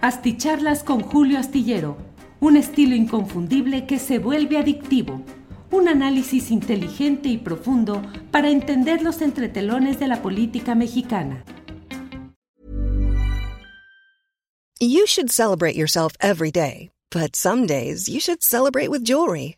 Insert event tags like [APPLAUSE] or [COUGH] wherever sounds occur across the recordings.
Asticharlas con Julio Astillero, un estilo inconfundible que se vuelve adictivo. Un análisis inteligente y profundo para entender los entretelones de la política mexicana. You should celebrate yourself every day, but some days you should celebrate with jewelry.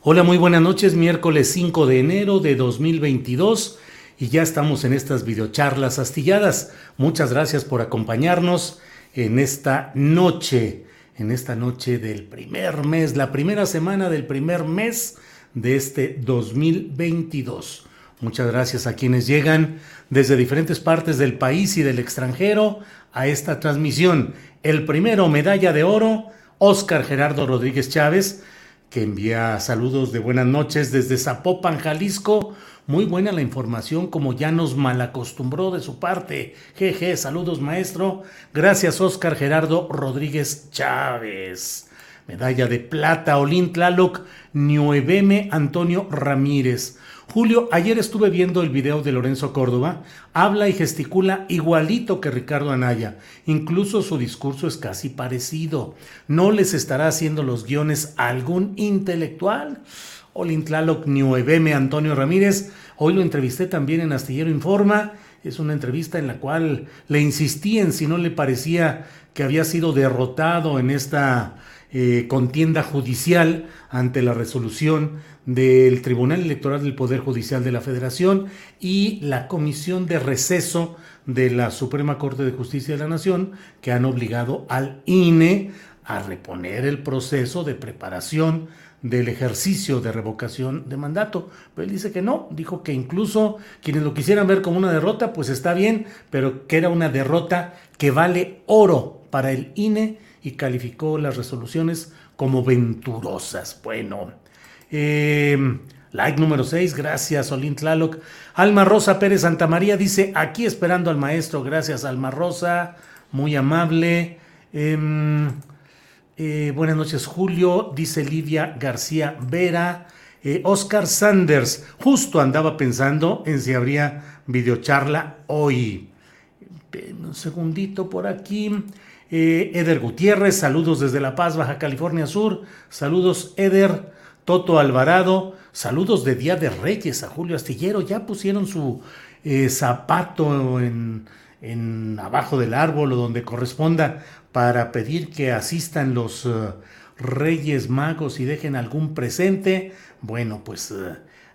Hola, muy buenas noches. Miércoles 5 de enero de 2022 y ya estamos en estas videocharlas astilladas. Muchas gracias por acompañarnos en esta noche, en esta noche del primer mes, la primera semana del primer mes de este 2022. Muchas gracias a quienes llegan desde diferentes partes del país y del extranjero a esta transmisión. El primero, medalla de oro, Óscar Gerardo Rodríguez Chávez, que envía saludos de buenas noches desde Zapopan, Jalisco. Muy buena la información, como ya nos malacostumbró de su parte. Jeje, saludos maestro. Gracias, Óscar Gerardo Rodríguez Chávez. Medalla de plata, Olin Tlaloc, Niueveme Antonio Ramírez. Julio, ayer estuve viendo el video de Lorenzo Córdoba. Habla y gesticula igualito que Ricardo Anaya. Incluso su discurso es casi parecido. ¿No les estará haciendo los guiones algún intelectual? Olintlaloc Niueveme Antonio Ramírez. Hoy lo entrevisté también en Astillero Informa. Es una entrevista en la cual le insistí en si no le parecía que había sido derrotado en esta eh, contienda judicial ante la resolución del Tribunal Electoral del Poder Judicial de la Federación y la Comisión de Receso de la Suprema Corte de Justicia de la Nación, que han obligado al INE a reponer el proceso de preparación del ejercicio de revocación de mandato. Pero él dice que no, dijo que incluso quienes lo quisieran ver como una derrota, pues está bien, pero que era una derrota que vale oro para el INE y calificó las resoluciones como venturosas. Bueno, eh, like número 6, gracias Olin Tlaloc. Alma Rosa Pérez Santa María dice, aquí esperando al maestro, gracias Alma Rosa, muy amable. Eh, eh, buenas noches Julio, dice Lidia García Vera. Eh, Oscar Sanders, justo andaba pensando en si habría videocharla hoy. Un segundito por aquí. Eh, Eder Gutiérrez, saludos desde La Paz, Baja California Sur. Saludos, Eder. Toto Alvarado, saludos de Día de Reyes a Julio Astillero. Ya pusieron su eh, zapato en, en, abajo del árbol o donde corresponda para pedir que asistan los uh, Reyes Magos y dejen algún presente. Bueno, pues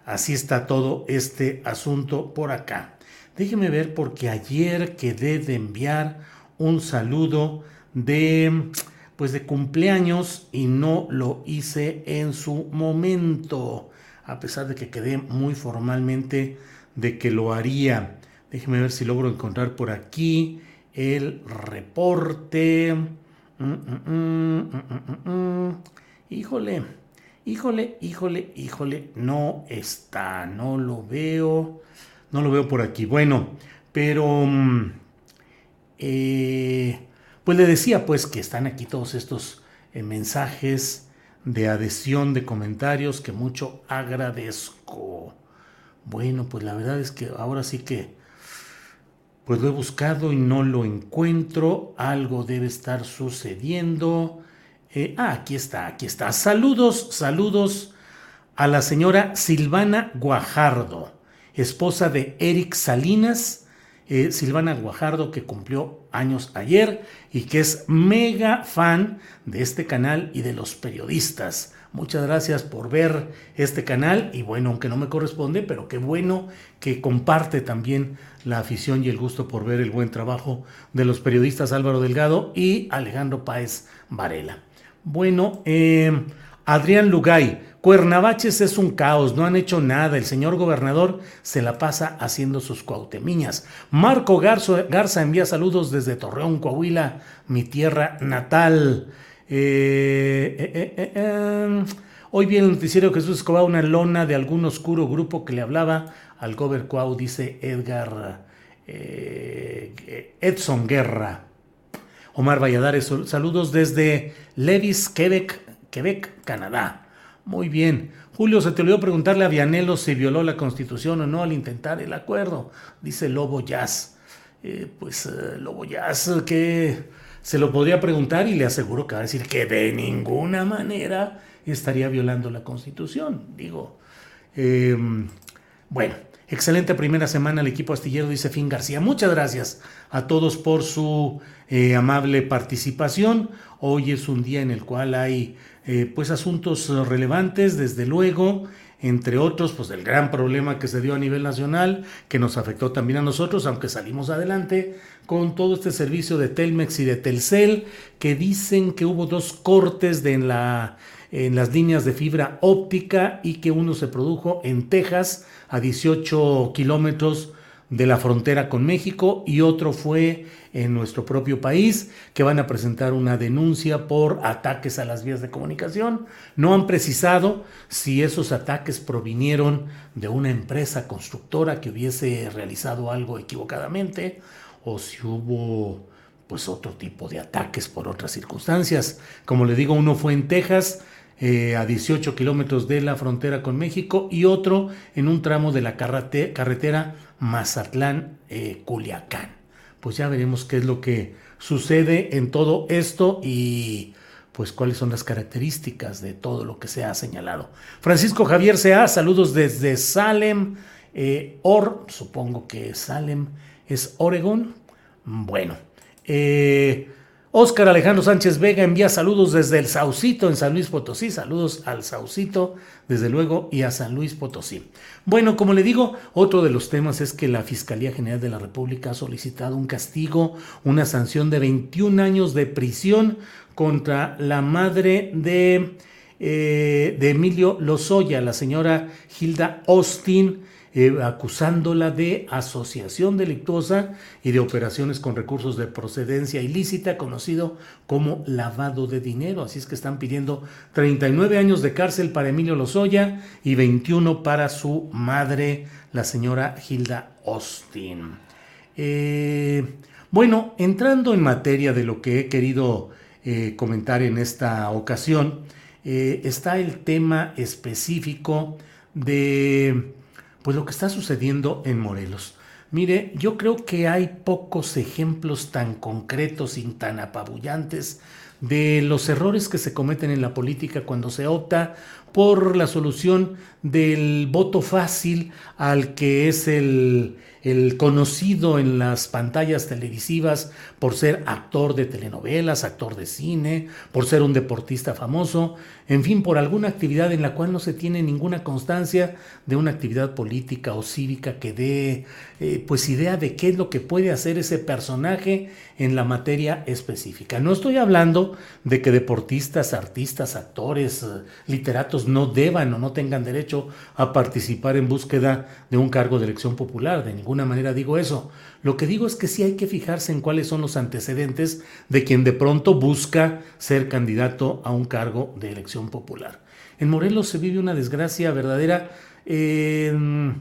así está todo este asunto por acá. Déjeme ver porque ayer quedé de enviar un saludo de pues de cumpleaños y no lo hice en su momento, a pesar de que quedé muy formalmente de que lo haría. Déjeme ver si logro encontrar por aquí el reporte. Mm, mm, mm, híjole, híjole, híjole, híjole, no está, no lo veo, no lo veo por aquí. Bueno, pero... Eh, pues le decía pues que están aquí todos estos eh, mensajes de adhesión, de comentarios que mucho agradezco. Bueno, pues la verdad es que ahora sí que pues lo he buscado y no lo encuentro. Algo debe estar sucediendo. Eh, ah, aquí está, aquí está. Saludos, saludos a la señora Silvana Guajardo, esposa de Eric Salinas eh, Silvana Guajardo, que cumplió años ayer y que es mega fan de este canal y de los periodistas. Muchas gracias por ver este canal y bueno, aunque no me corresponde, pero qué bueno que comparte también la afición y el gusto por ver el buen trabajo de los periodistas Álvaro Delgado y Alejandro Páez Varela. Bueno, eh, Adrián Lugay, Cuernavaches es un caos, no han hecho nada, el señor gobernador se la pasa haciendo sus cuautemiñas. Marco Garza envía saludos desde Torreón, Coahuila, mi tierra natal. Eh, eh, eh, hoy viene el noticiero Jesús Escobar una lona de algún oscuro grupo que le hablaba al Gober Cuau, dice Edgar Edson Guerra. Omar Valladares, saludos desde Levis, Quebec, Quebec, Canadá. Muy bien. Julio, se te olvidó preguntarle a Vianelo si violó la constitución o no al intentar el acuerdo, dice Lobo Jazz. pues Lobo Jazz, que se lo podría preguntar y le aseguro que va a decir que de ninguna manera estaría violando la Constitución. Digo, em, bueno, excelente primera semana el equipo astillero, dice Fin García. Muchas gracias a todos por su eh, amable participación. Hoy es un día en el cual hay eh, pues asuntos relevantes, desde luego entre otros, pues el gran problema que se dio a nivel nacional, que nos afectó también a nosotros, aunque salimos adelante, con todo este servicio de Telmex y de Telcel, que dicen que hubo dos cortes de en, la, en las líneas de fibra óptica y que uno se produjo en Texas, a 18 kilómetros de la frontera con México y otro fue en nuestro propio país, que van a presentar una denuncia por ataques a las vías de comunicación. No han precisado si esos ataques provinieron de una empresa constructora que hubiese realizado algo equivocadamente o si hubo pues otro tipo de ataques por otras circunstancias. Como le digo, uno fue en Texas, eh, a 18 kilómetros de la frontera con México y otro en un tramo de la carretera Mazatlán-Culiacán. Eh, pues ya veremos qué es lo que sucede en todo esto y pues cuáles son las características de todo lo que se ha señalado. Francisco Javier Sea, saludos desde Salem, eh, Or, supongo que Salem es Oregón. Bueno, eh, Óscar Alejandro Sánchez Vega envía saludos desde el Saucito en San Luis Potosí. Saludos al Saucito, desde luego, y a San Luis Potosí. Bueno, como le digo, otro de los temas es que la Fiscalía General de la República ha solicitado un castigo, una sanción de 21 años de prisión contra la madre de, eh, de Emilio Lozoya, la señora Hilda Austin eh, acusándola de asociación delictuosa y de operaciones con recursos de procedencia ilícita, conocido como lavado de dinero. Así es que están pidiendo 39 años de cárcel para Emilio Lozoya y 21 para su madre, la señora Hilda Austin. Eh, bueno, entrando en materia de lo que he querido eh, comentar en esta ocasión, está el tema específico de pues lo que está sucediendo en Morelos. Mire, yo creo que hay pocos ejemplos tan concretos y tan apabullantes de los errores que se cometen en la política cuando se opta por la solución del voto fácil al que es el, el conocido en las pantallas televisivas por ser actor de telenovelas, actor de cine, por ser un deportista famoso, en fin, por alguna actividad en la cual no se tiene ninguna constancia de una actividad política o cívica que dé eh, pues idea de qué es lo que puede hacer ese personaje en la materia específica. No estoy hablando de que deportistas, artistas, actores, eh, literatos no deban o no tengan derecho a participar en búsqueda de un cargo de elección popular, de ninguna manera digo eso. Lo que digo es que sí hay que fijarse en cuáles son los antecedentes de quien de pronto busca ser candidato a un cargo de elección popular. En Morelos se vive una desgracia verdadera. Em,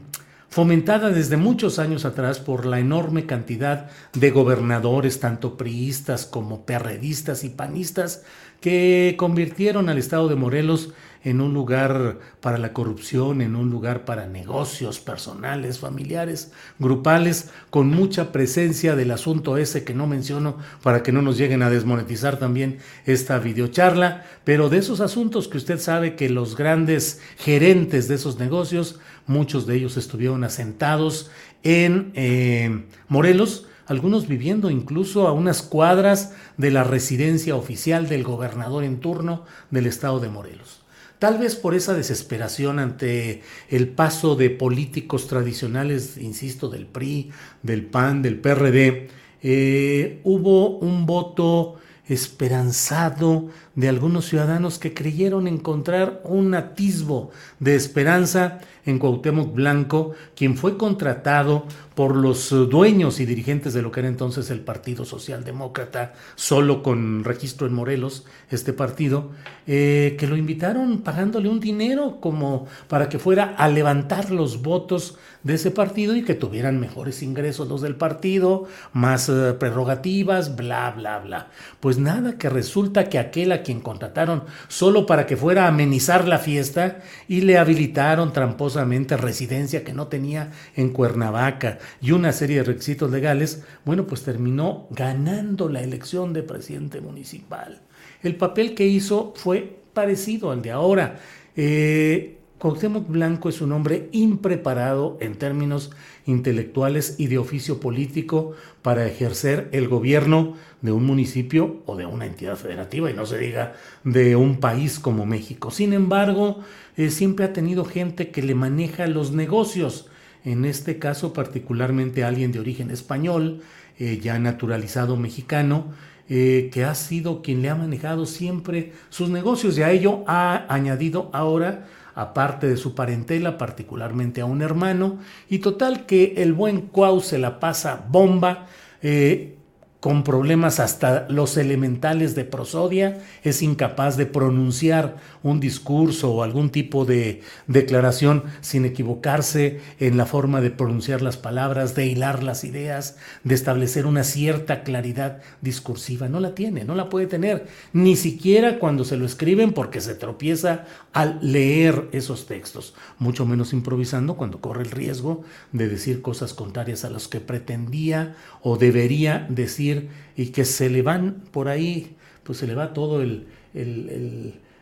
fomentada desde muchos años atrás por la enorme cantidad de gobernadores, tanto priistas como perredistas y panistas, que convirtieron al estado de Morelos en un lugar para la corrupción, en un lugar para negocios personales, familiares, grupales, con mucha presencia del asunto ese que no menciono para que no nos lleguen a desmonetizar también esta videocharla, pero de esos asuntos que usted sabe que los grandes gerentes de esos negocios, muchos de ellos estuvieron asentados en eh, Morelos, algunos viviendo incluso a unas cuadras de la residencia oficial del gobernador en turno del estado de Morelos. Tal vez por esa desesperación ante el paso de políticos tradicionales, insisto, del PRI, del PAN, del PRD, eh, hubo un voto esperanzado de algunos ciudadanos que creyeron encontrar un atisbo de esperanza en Cuauhtémoc Blanco, quien fue contratado por los dueños y dirigentes de lo que era entonces el Partido Socialdemócrata, solo con registro en Morelos, este partido, eh, que lo invitaron pagándole un dinero como para que fuera a levantar los votos de ese partido y que tuvieran mejores ingresos los del partido, más eh, prerrogativas, bla, bla, bla. Pues nada, que resulta que aquel a quien contrataron solo para que fuera a amenizar la fiesta y le habilitaron tramposamente residencia que no tenía en Cuernavaca y una serie de requisitos legales, bueno, pues terminó ganando la elección de presidente municipal. El papel que hizo fue parecido al de ahora. Eh, Cuauhtémoc Blanco es un hombre impreparado en términos intelectuales y de oficio político para ejercer el gobierno de un municipio o de una entidad federativa y no se diga de un país como México. Sin embargo, eh, siempre ha tenido gente que le maneja los negocios, en este caso particularmente alguien de origen español, eh, ya naturalizado mexicano, eh, que ha sido quien le ha manejado siempre sus negocios y a ello ha añadido ahora aparte de su parentela, particularmente a un hermano, y total que el buen Cuau se la pasa bomba, eh, con problemas hasta los elementales de prosodia, es incapaz de pronunciar un discurso o algún tipo de declaración sin equivocarse en la forma de pronunciar las palabras, de hilar las ideas, de establecer una cierta claridad discursiva. No la tiene, no la puede tener, ni siquiera cuando se lo escriben porque se tropieza al leer esos textos, mucho menos improvisando cuando corre el riesgo de decir cosas contrarias a las que pretendía o debería decir y que se le van por ahí, pues se le va todo el,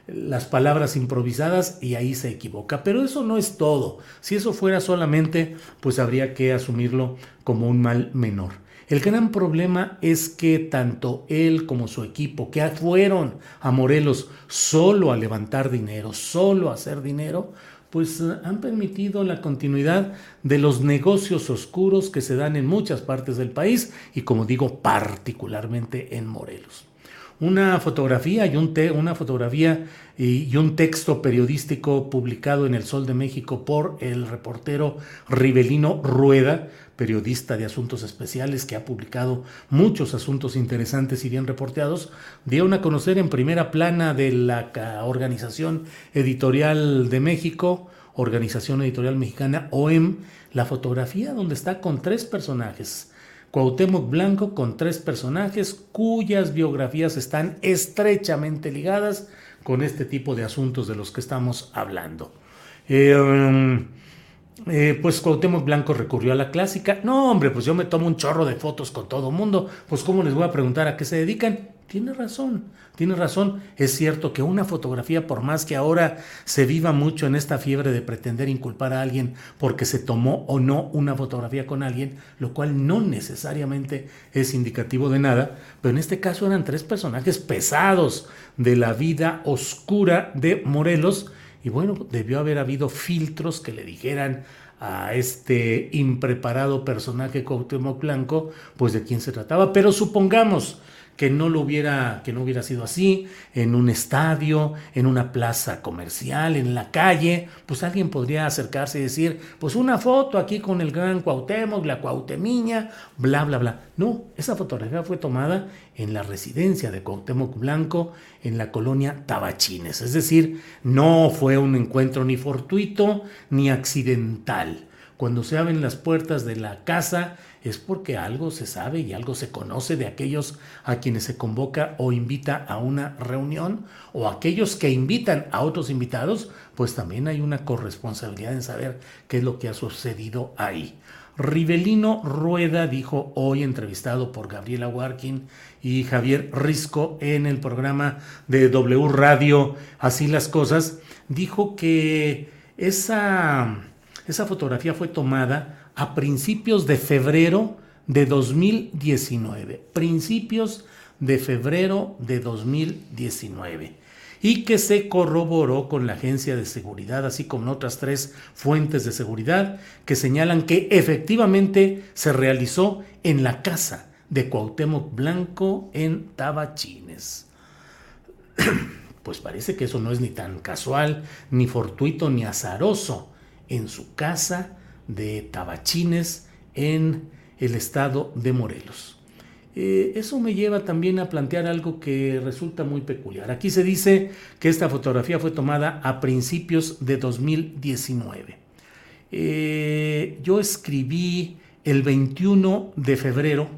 las palabras improvisadas y ahí se equivoca. Pero eso no es todo. Si eso fuera solamente, pues habría que asumirlo como un mal menor. El gran problema es que tanto él como su equipo, que fueron a Morelos solo a levantar dinero, solo a hacer dinero, pues eh, han permitido la continuidad de los negocios oscuros que se dan en muchas partes del país y como digo particularmente en Morelos. Una fotografía y un, una fotografía y, un texto periodístico publicado en El Sol de México por el reportero Rivelino Rueda periodista de asuntos especiales que ha publicado muchos asuntos interesantes y bien reporteados, dieron a conocer en primera plana de la Organización Editorial de México, Organización Editorial Mexicana, OEM, la fotografía donde está con tres personajes. Cuauhtémoc Blanco con tres personajes cuyas biografías están estrechamente ligadas con este tipo de asuntos de los que estamos hablando. Eh, eh, pues Cuauhtémoc Blanco recurrió a la clásica. No, hombre, pues yo me tomo un chorro de fotos con todo mundo. Pues ¿cómo les voy a preguntar a qué se dedican? Tiene razón, tiene razón. Es cierto que una fotografía, por más que ahora se viva mucho en esta fiebre de pretender inculpar a alguien porque se tomó o no una fotografía con alguien, lo cual no necesariamente es indicativo de nada, pero en este caso eran tres personajes pesados de la vida oscura de Morelos y bueno, debió haber habido filtros que le dijeran a este impreparado personaje Cuauhtémoc Blanco, pues de quién se trataba. Pero supongamos que no lo hubiera, que no hubiera sido así, en un estadio, en una plaza comercial, en la calle, pues alguien podría acercarse y decir, pues una foto aquí con el gran Cuauhtémoc, la Cuauhtemiña, bla, bla, bla. No, esa fotografía fue tomada en la residencia de Cuauhtémoc Blanco, en la colonia Tabachines. Es decir, no fue un encuentro ni fortuito ni accidental. Cuando se abren las puertas de la casa, es porque algo se sabe y algo se conoce de aquellos a quienes se convoca o invita a una reunión o aquellos que invitan a otros invitados, pues también hay una corresponsabilidad en saber qué es lo que ha sucedido ahí. Rivelino Rueda dijo hoy entrevistado por Gabriela Warkin y Javier Risco en el programa de W Radio Así las cosas, dijo que esa, esa fotografía fue tomada a principios de febrero de 2019. Principios de febrero de 2019 y que se corroboró con la agencia de seguridad, así como otras tres fuentes de seguridad que señalan que efectivamente se realizó en la casa de Cuauhtémoc Blanco en Tabachines. [CLEARS THROAT] Pues parece que eso no es ni tan casual, ni fortuito, ni azaroso. En su casa de Tabachines en el estado de Morelos. Eh, eso me lleva también a plantear algo que resulta muy peculiar. Aquí se dice que esta fotografía fue tomada a principios de 2019. Eh, yo escribí el 21 de febrero,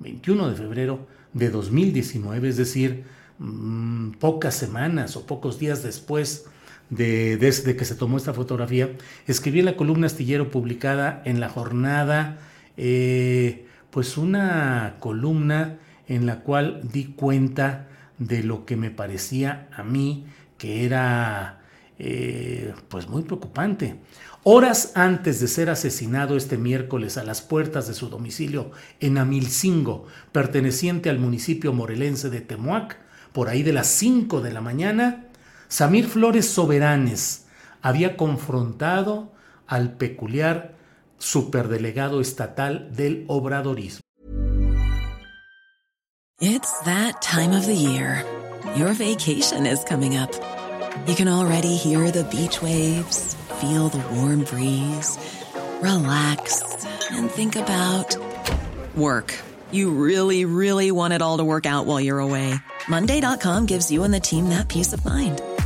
21 de febrero de 2019, es decir, mm, pocas semanas o pocos días después de, desde que se tomó esta fotografía, escribí en la columna astillero publicada en la jornada, eh, pues una columna en la cual di cuenta de lo que me parecía a mí que era eh, pues muy preocupante. Horas antes de ser asesinado este miércoles a las puertas de su domicilio en Amilcingo, perteneciente al municipio morelense de Temuac, por ahí de las 5 de la mañana, Samir Flores Soberanes había confrontado al peculiar superdelegado estatal del obradorismo. It's that time of the year. Your vacation is coming up. You can already hear the beach waves, feel the warm breeze, relax and think about work. You really, really want it all to work out while you're away. Monday.com gives you and the team that peace of mind.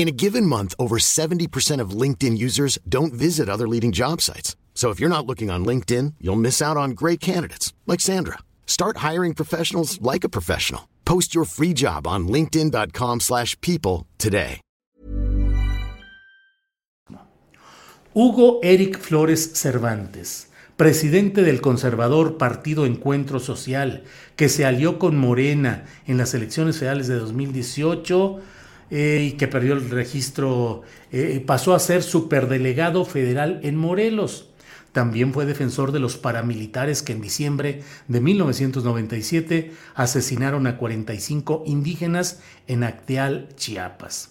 In a given month, over 70% of LinkedIn users don't visit other leading job sites. So if you're not looking on LinkedIn, you'll miss out on great candidates like Sandra. Start hiring professionals like a professional. Post your free job on linkedin.com/people today. Hugo Eric Flores Cervantes, presidente del conservador Partido Encuentro Social, que se alió con Morena en las elecciones federales de 2018 eh, y que perdió el registro, eh, pasó a ser superdelegado federal en Morelos. También fue defensor de los paramilitares que en diciembre de 1997 asesinaron a 45 indígenas en Acteal, Chiapas.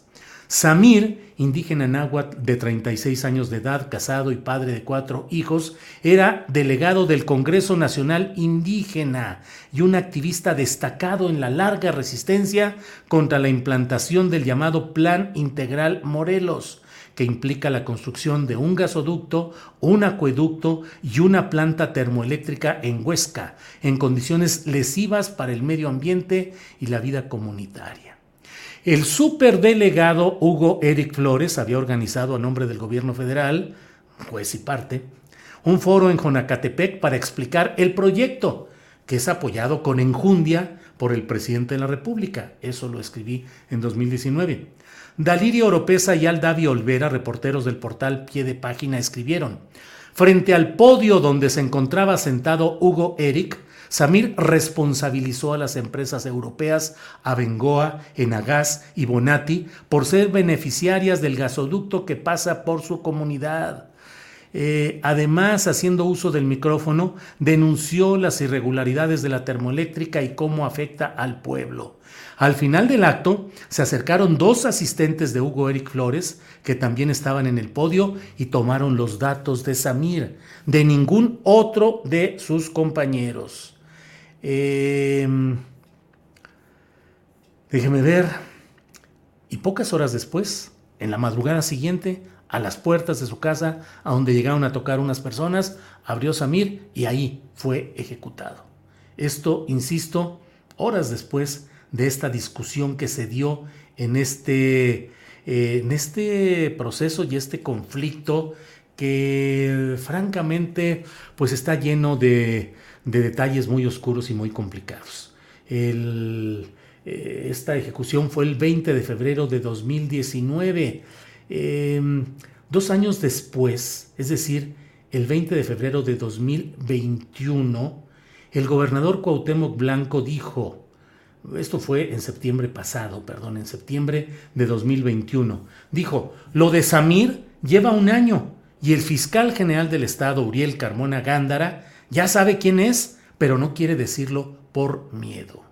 Samir, indígena náhuatl de 36 años de edad, casado y padre de cuatro hijos, era delegado del Congreso Nacional Indígena y un activista destacado en la larga resistencia contra la implantación del llamado Plan Integral Morelos, que implica la construcción de un gasoducto, un acueducto y una planta termoeléctrica en Huesca, en condiciones lesivas para el medio ambiente y la vida comunitaria. El superdelegado Hugo Eric Flores había organizado a nombre del gobierno federal, juez y parte, un foro en Jonacatepec para explicar el proyecto, que es apoyado con enjundia por el presidente de la República. Eso lo escribí en 2019. Dalirio Oropesa y Aldavi Olvera, reporteros del portal Pie de Página, escribieron. Frente al podio donde se encontraba sentado Hugo Eric, Samir responsabilizó a las empresas europeas Abengoa, Enagas y Bonati por ser beneficiarias del gasoducto que pasa por su comunidad. Eh, además, haciendo uso del micrófono, denunció las irregularidades de la termoeléctrica y cómo afecta al pueblo. Al final del acto, se acercaron dos asistentes de Hugo Eric Flores, que también estaban en el podio, y tomaron los datos de Samir, de ningún otro de sus compañeros. Em, Déjeme ver. Y pocas horas después, en la madrugada siguiente, a las puertas de su casa, a donde llegaron a tocar unas personas, abrió Samir y ahí fue ejecutado. Esto, insisto, horas después de esta discusión que se dio en este, eh, en este proceso y este conflicto que francamente pues está lleno de, detalles muy oscuros y muy complicados. Eh, esta ejecución fue el 20 de febrero de 2019. Em, dos años después, es decir, el 20 de febrero de 2021, el gobernador Cuauhtémoc Blanco dijo, esto fue en septiembre pasado, perdón, en septiembre de 2021, dijo, lo de Samir lleva un año y el fiscal general del estado, Uriel Carmona Gándara, ya sabe quién es, pero no quiere decirlo por miedo.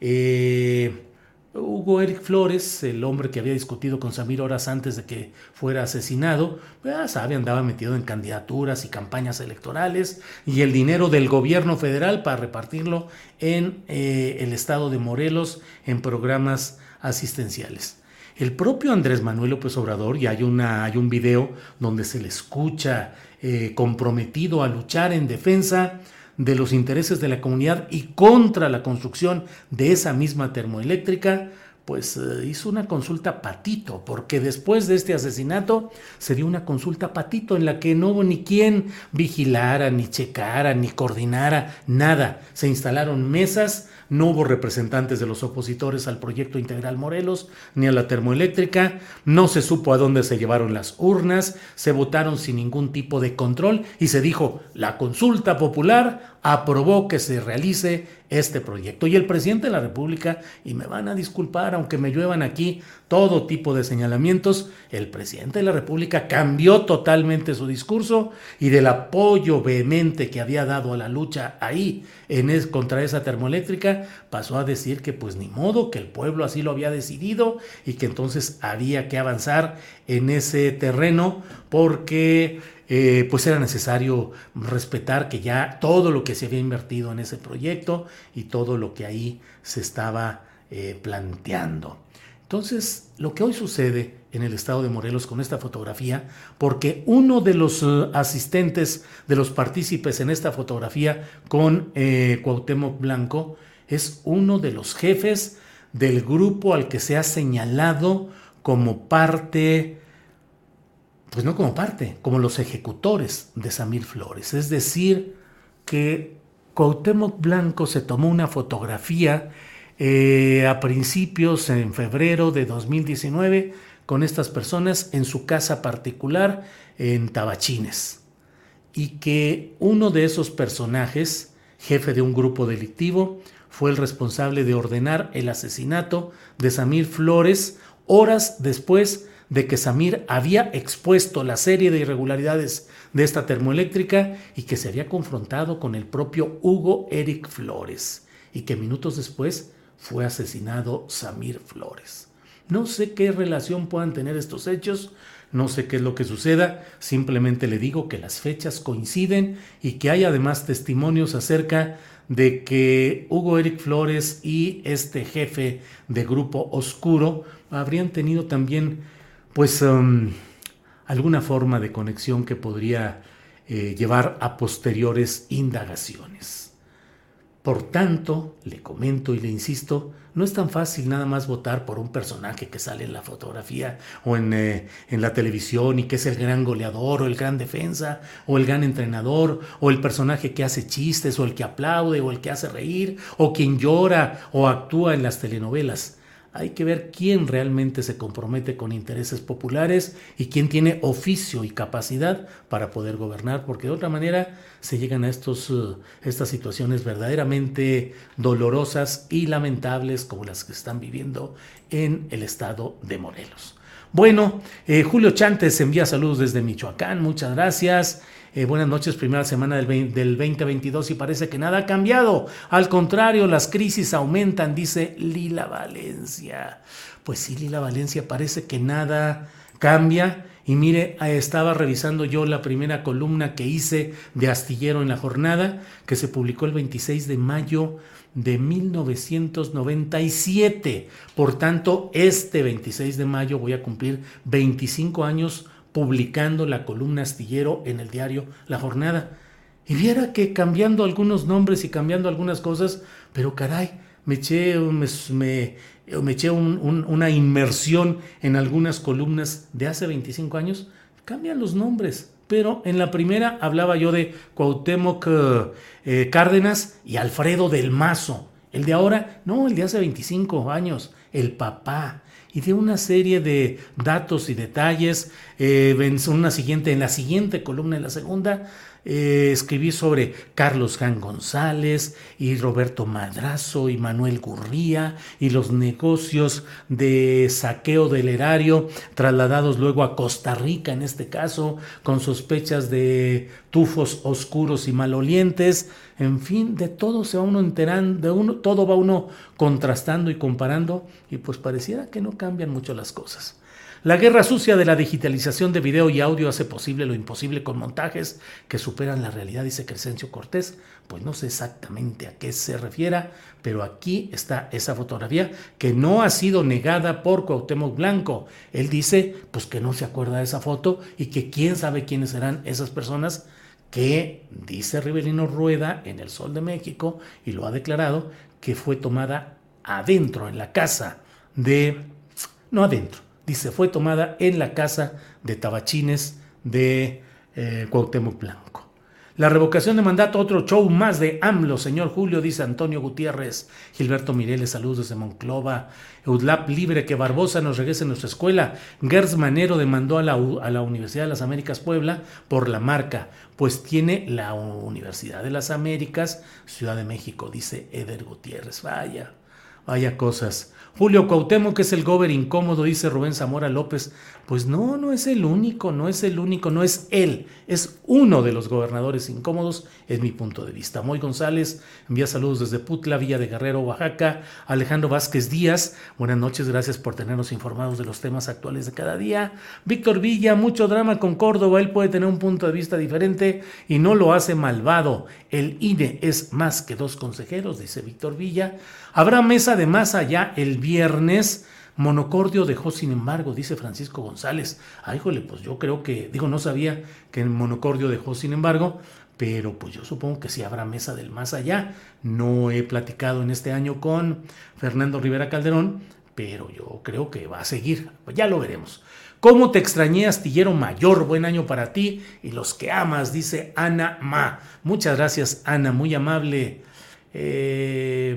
Eh, Hugo Eric Flores, el hombre que había discutido con Samir horas antes de que fuera asesinado, ya sabe, andaba metido en candidaturas y campañas electorales y el dinero del gobierno federal para repartirlo en eh, el estado de Morelos en programas asistenciales. El propio Andrés Manuel López Obrador, y hay, una, hay un video donde se le escucha eh, comprometido a luchar en defensa de los intereses de la comunidad y contra la construcción de esa misma termoeléctrica, pues eh, hizo una consulta patito, porque después de este asesinato se dio una consulta patito en la que no hubo ni quien vigilara, ni checara, ni coordinara, nada. Se instalaron mesas no hubo representantes de los opositores al proyecto integral Morelos ni a la termoeléctrica, no se supo a dónde se llevaron las urnas, se votaron sin ningún tipo de control y se dijo, la consulta popular aprobó que se realice este proyecto. Y el presidente de la República, y me van a disculpar aunque me lluevan aquí todo tipo de señalamientos, el presidente de la República cambió totalmente su discurso y del apoyo vehemente que había dado a la lucha ahí en contra esa termoeléctrica, pasó a decir que pues ni modo, que el pueblo así lo había decidido y que entonces había que avanzar en ese terreno porque eh, pues era necesario respetar que ya todo lo que se había invertido en ese proyecto y todo lo que ahí se estaba eh, planteando. Entonces, lo que hoy sucede en el estado de Morelos con esta fotografía, porque uno de los eh, asistentes, de los partícipes en esta fotografía con eh, Cuauhtémoc Blanco, es uno de los jefes del grupo al que se ha señalado como parte, pues no como parte, como los ejecutores de Samir Flores. Es decir, que Cuauhtémoc Blanco se tomó una fotografía eh, a principios, en febrero de 2019, con estas personas en su casa particular en Tabachines. Y que uno de esos personajes, jefe de un grupo delictivo, fue el responsable de ordenar el asesinato de Samir Flores horas después de que Samir había expuesto la serie de irregularidades de esta termoeléctrica y que se había confrontado con el propio Hugo Eric Flores y que minutos después fue asesinado Samir Flores. No sé qué relación puedan tener estos hechos, no sé qué es lo que suceda, simplemente le digo que las fechas coinciden y que hay además testimonios acerca de que Hugo Eric Flores y este jefe de grupo oscuro habrían tenido también pues um, alguna forma de conexión que podría eh, llevar a posteriores indagaciones. Por tanto, le comento y le insisto, no es tan fácil nada más votar por un personaje que sale en la fotografía o en, eh, en, la televisión y que es el gran goleador o el gran defensa o el gran entrenador o el personaje que hace chistes o el que aplaude o el que hace reír o quien llora o actúa en las telenovelas hay que ver quién realmente se compromete con intereses populares y quién tiene oficio y capacidad para poder gobernar, porque de otra manera se llegan a estos, uh, estas situaciones verdaderamente dolorosas y lamentables como las que están viviendo en el estado de Morelos. Bueno, eh, Julio Chantes envía saludos desde Michoacán, muchas gracias. Eh, buenas noches, primera semana del, del 2022 y parece que nada ha cambiado. Al contrario, las crisis aumentan, dice Lila Valencia. Pues sí, Lila Valencia, parece que nada cambia Y mire, estaba revisando yo la primera columna que hice de Astillero en la jornada, que se publicó el 26 de mayo de 1997. Por tanto, este 26 de mayo voy a cumplir 25 años publicando la columna Astillero en el diario La Jornada. Y viera que cambiando algunos nombres y cambiando algunas cosas, pero caray, me eché, me, me, eché una inmersión en algunas columnas de hace 25 años, cambian los nombres. Pero en la primera hablaba yo de Cuauhtémoc eh, Cárdenas y Alfredo del Mazo. El de ahora, no, el de hace 25 años, el papá. Y de una serie de datos y detalles, eh, en, una siguiente, en la siguiente columna, en la segunda, eh, escribí sobre Carlos Jan González y Roberto Madrazo y Manuel Gurría y los negocios de saqueo del erario trasladados luego a Costa Rica en este caso con sospechas de tufos oscuros y malolientes. En fin, de todo se va uno enterando, de uno, todo va uno contrastando y comparando y pues pareciera que no cambian mucho las cosas. La guerra sucia de la digitalización de video y audio hace posible lo imposible con montajes que superan la realidad, dice Crescencio Cortés. Pues no sé exactamente a qué se refiera, pero aquí está esa fotografía que no ha sido negada por Cuauhtémoc Blanco. Él dice pues que no se acuerda de esa foto y que quién sabe quiénes serán esas personas que, dice Rivelino Rueda en El Sol de México, y lo ha declarado, que fue tomada adentro, en la casa de... no adentro, dice, fue tomada en la casa de Tabachines de eh, Cuauhtémoc Blanco. La revocación de mandato, otro show más de AMLO, señor Julio, dice Antonio Gutiérrez. Gilberto Mireles, saludos desde Monclova. Eudlap libre, que Barbosa nos regrese a nuestra escuela. Gers Manero demandó a la, a la Universidad de las Américas Puebla por la marca, pues tiene la Universidad de las Américas, Ciudad de México, dice Eder Gutiérrez. Vaya, vaya cosas. Julio Cuauhtémoc, que es el gober incómodo, dice Rubén Zamora López. Pues no, no es el único, no es el único, no es él, es uno de los gobernadores incómodos, es mi punto de vista. Moy González envía saludos desde Putla, Villa de Guerrero, Oaxaca. Alejandro Vázquez Díaz, buenas noches, gracias por tenernos informados de los temas actuales de cada día. Víctor Villa, mucho drama con Córdoba, él puede tener un punto de vista diferente y no lo hace malvado. El INE es más que dos consejeros, dice Víctor Villa. Habrá mesa de más allá el viernes. Monocordio dejó, sin embargo, dice Francisco González. Ay, híjole, pues yo creo que, digo, no sabía que el Monocordio dejó, sin embargo, pero pues yo supongo que sí habrá mesa del más allá. No he platicado en este año con Fernando Rivera Calderón, pero yo creo que va a seguir. Pues ya lo veremos. ¿Cómo te extrañé, astillero mayor? Buen año para ti y los que amas, dice Ana Ma. Muchas gracias, Ana, muy amable. Eh,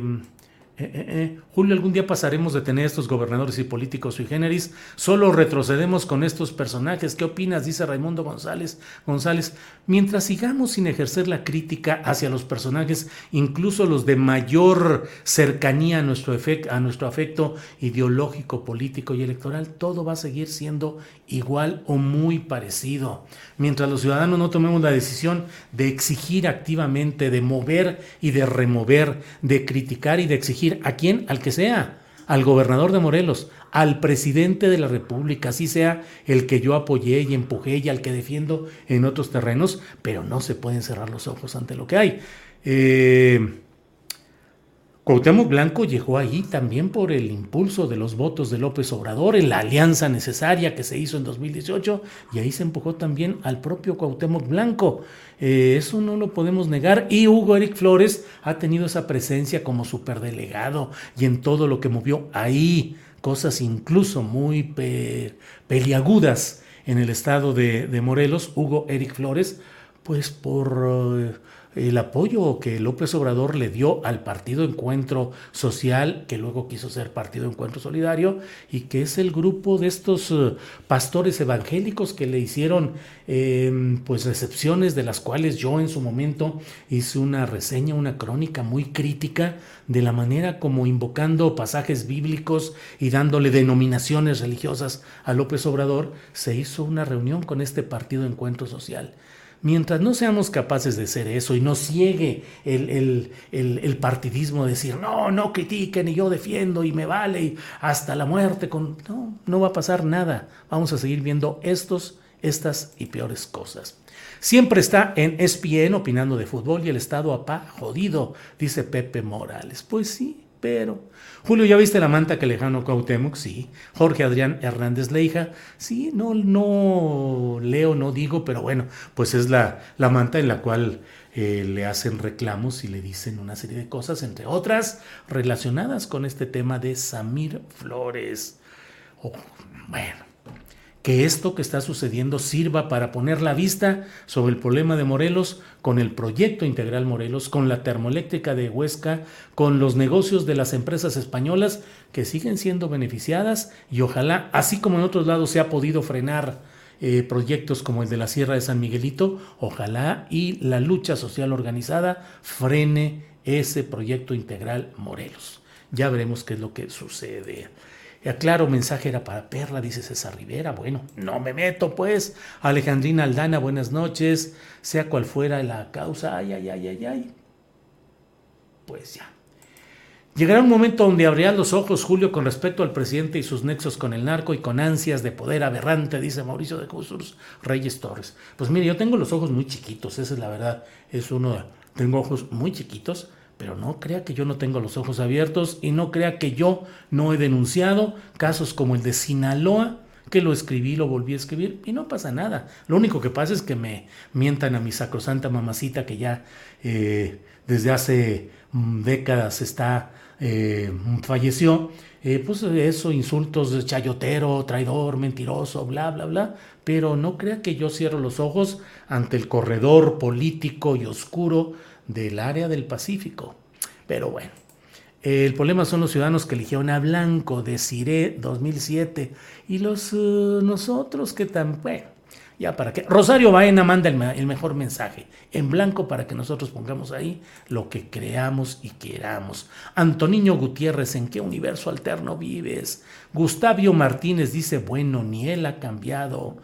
eh, eh, eh. Julio, algún día pasaremos de tener estos gobernadores y políticos sui generis. Solo retrocedemos con estos personajes. ¿Qué opinas? Dice Raimundo González. González, mientras sigamos sin ejercer la crítica hacia los personajes, incluso los de mayor cercanía a nuestro, a nuestro afecto ideológico, político y electoral, todo va a seguir siendo igual o muy parecido. Mientras los ciudadanos no tomemos la decisión de exigir activamente, de mover y de remover, de criticar y de exigir a quién, al que sea, al gobernador de Morelos, al presidente de la República, así sea el que yo apoyé y empujé y al que defiendo en otros terrenos, pero no se pueden cerrar los ojos ante lo que hay. Eh, Cuauhtémoc Blanco llegó ahí también por el impulso de los votos de López Obrador, en la alianza necesaria que se hizo en 2018, y ahí se empujó también al propio Cuauhtémoc Blanco. Eh, eso no lo podemos negar. Y Hugo Eric Flores ha tenido esa presencia como superdelegado y en todo lo que movió ahí, cosas incluso muy peliagudas en el estado de, de Morelos, Hugo Eric Flores, pues por el apoyo que López Obrador le dio al Partido Encuentro Social, que luego quiso ser Partido Encuentro Solidario, y que es el grupo de estos eh, pastores evangélicos que le hicieron em, pues recepciones de las cuales yo en su momento hice una reseña, una crónica muy crítica de la manera como invocando pasajes bíblicos y dándole denominaciones religiosas a López Obrador, se hizo una reunión con este Partido Encuentro Social Mientras no seamos capaces de hacer eso y no ciegue el, el, partidismo de decir, no, no critiquen y yo defiendo y me vale y hasta la muerte, con... no, no va a pasar nada. Vamos a seguir viendo estos, estas y peores cosas. Siempre está en ESPN opinando de fútbol y el estado apá jodido, dice Pepe Morales. Pues sí, pero. Julio, ¿ya viste la manta que lejano Cuauhtémoc? Sí. Jorge Adrián Hernández Leija. Sí, no, no leo, no digo, pero bueno, pues es la, la manta en la cual eh, le hacen reclamos y le dicen una serie de cosas, entre otras relacionadas con este tema de Samir Flores. Oh, bueno, que esto que está sucediendo sirva para poner la vista sobre el problema de Morelos con el proyecto integral Morelos, con la termoeléctrica de Huesca, con los negocios de las empresas españolas que siguen siendo beneficiadas y ojalá, así como en otros lados se ha podido frenar eh, proyectos como el de la Sierra de San Miguelito, ojalá y la lucha social organizada frene ese proyecto integral Morelos. Ya veremos qué es lo que sucede. Claro, mensaje era para Perla, dice César Rivera. Bueno, no me meto, pues. Alejandrina Aldana, buenas noches. Sea cual fuera la causa, ay, ay, ay, ay, ay. Pues ya. Llegará un momento donde abrirán los ojos, Julio, con respecto al presidente y sus nexos con el narco y con ansias de poder aberrante, dice Mauricio de Jesús Reyes Torres. Pues mire, yo tengo los ojos muy chiquitos, esa es la verdad. Es uno, tengo ojos muy chiquitos pero no crea que yo no tengo los ojos abiertos y no crea que yo no he denunciado casos como el de Sinaloa, que lo escribí, lo volví a escribir y no pasa nada. Lo único que pasa es que me mientan a mi sacrosanta mamacita que ya eh, desde hace mm, décadas está, eh, falleció. Eh, pues eso, insultos de chayotero, traidor, mentiroso, bla, bla, bla. Pero no crea que yo cierro los ojos ante el corredor político y oscuro del área del Pacífico. Pero bueno, el problema son los ciudadanos que eligieron a Blanco de Cire 2007 y los eh, nosotros que tan bueno, ya para qué. Rosario Baena manda el, mejor mensaje en blanco para que nosotros pongamos ahí lo que creamos y queramos. Antoniño Gutiérrez, ¿en qué universo alterno vives? Gustavio Martínez dice, bueno, ni él ha cambiado.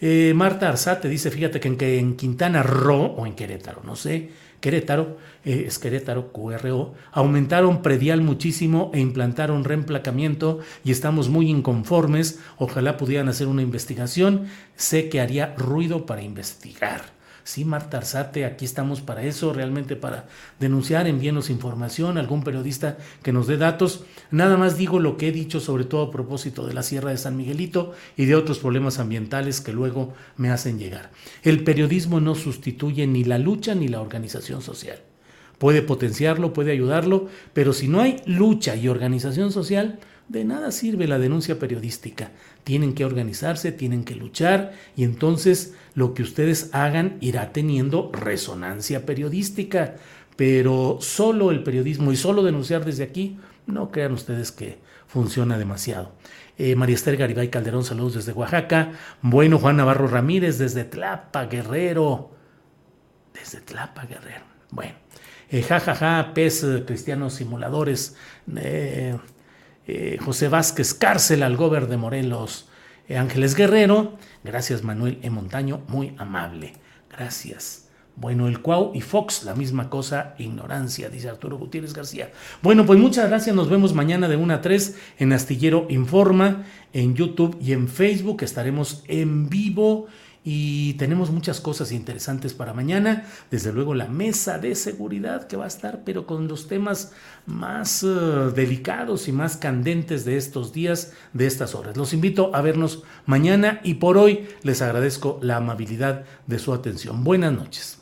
Eh, Marta Arzate dice, fíjate que en, que en Quintana Roo o en Querétaro, no sé, Querétaro, eh, es Querétaro, QRO, aumentaron predial muchísimo e implantaron reemplacamiento y estamos muy inconformes. Ojalá pudieran hacer una investigación. Sé que haría ruido para investigar. Sí, Marta Arzate, aquí estamos para eso, realmente para denunciar, envíenos información, algún periodista que nos dé datos. Nada más digo lo que he dicho, sobre todo a propósito de la Sierra de San Miguelito y de otros problemas ambientales que luego me hacen llegar. El periodismo no sustituye ni la lucha ni la organización social. Puede potenciarlo, puede ayudarlo, pero si no hay lucha y organización social, de nada sirve la denuncia periodística. Tienen que organizarse, tienen que luchar y entonces lo que ustedes hagan irá teniendo resonancia periodística. Pero solo el periodismo y solo denunciar desde aquí, no crean ustedes que funciona demasiado. Eh, María Esther Garibay Calderón, saludos desde Oaxaca. Bueno, Juan Navarro Ramírez desde Tlapa, Guerrero. Desde Tlapa, Guerrero. Bueno, eh, jajaja, ja, ja, pez eh, cristianos simuladores. Eh, eh, José Vázquez Cárcel, al gober de Morelos, eh, Ángeles Guerrero, gracias Manuel E. Montaño, muy amable, gracias. Bueno, el Cuau y Fox, la misma cosa, ignorancia, dice Arturo Gutiérrez García. Bueno, pues muchas gracias, nos vemos mañana de 1 a 3 en Astillero Informa, en YouTube y en Facebook, estaremos en vivo y tenemos muchas cosas interesantes para mañana. Desde luego la mesa de seguridad que va a estar, pero con los temas más eh, delicados y más candentes de estos días, de estas horas. Los invito a vernos mañana y por hoy les agradezco la amabilidad de su atención. Buenas noches.